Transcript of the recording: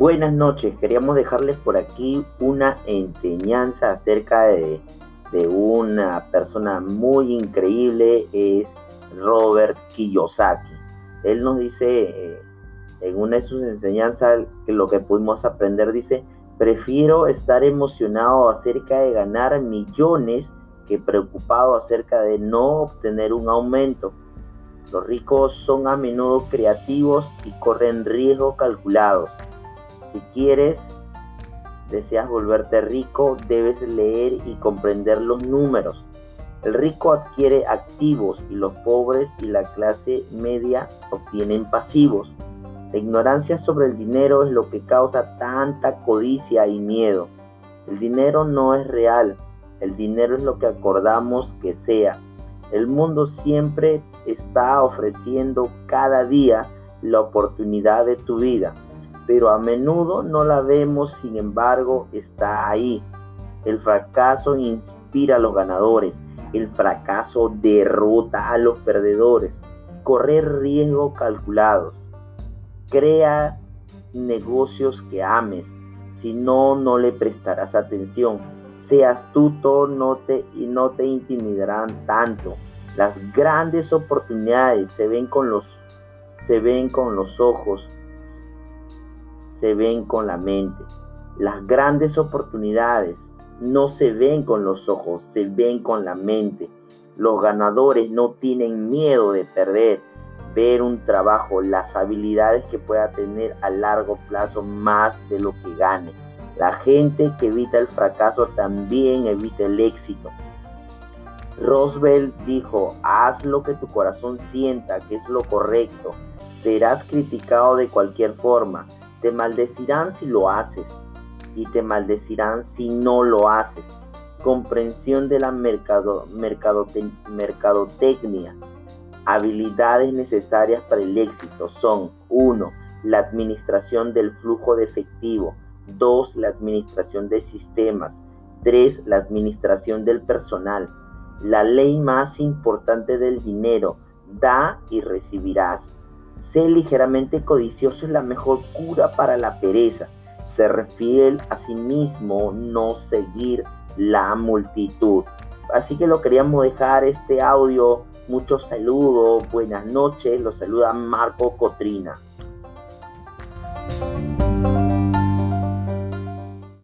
Buenas noches, queríamos dejarles por aquí una enseñanza acerca de, una persona muy increíble, es Robert Kiyosaki. Él nos dice eh, en una de sus enseñanzas que lo que pudimos aprender dice, prefiero estar emocionado acerca de ganar millones que preocupado acerca de no obtener un aumento. Los ricos son a menudo creativos y corren riesgos calculados. Si quieres, deseas volverte rico, debes leer y comprender los números. El rico adquiere activos y los pobres y la clase media obtienen pasivos. La ignorancia sobre el dinero es lo que causa tanta codicia y miedo. El dinero no es real, el dinero es lo que acordamos que sea. El mundo siempre está ofreciendo cada día la oportunidad de tu vida pero a menudo no la vemos, sin embargo, está ahí. El fracaso inspira a los ganadores, el fracaso derrota a los perdedores. Correr riesgos calculados. Crea negocios que ames, si no, no le prestarás atención. Seas astuto no te, y no te intimidarán tanto. Las grandes oportunidades se ven con los, se ven con los ojos se ven con la mente. Las grandes oportunidades no se ven con los ojos, se ven con la mente. Los ganadores no tienen miedo de perder, ver un trabajo, las habilidades que pueda tener a largo plazo más de lo que gane. La gente que evita el fracaso también evita el éxito. Roosevelt dijo, haz lo que tu corazón sienta que es lo correcto. Serás criticado de cualquier forma, te maldecirán si lo haces y te maldecirán si no lo haces. Comprensión de la mercado, mercadotecnia. Habilidades necesarias para el éxito son 1. La administración del flujo de efectivo. 2. La administración de sistemas. 3. La administración del personal. La ley más importante del dinero. Da y recibirás. Ser ligeramente codicioso es la mejor cura para la pereza. Ser fiel a sí mismo, no seguir la multitud. Así que lo queríamos dejar este audio. Muchos saludos, buenas noches. Los saluda Marco Cotrina.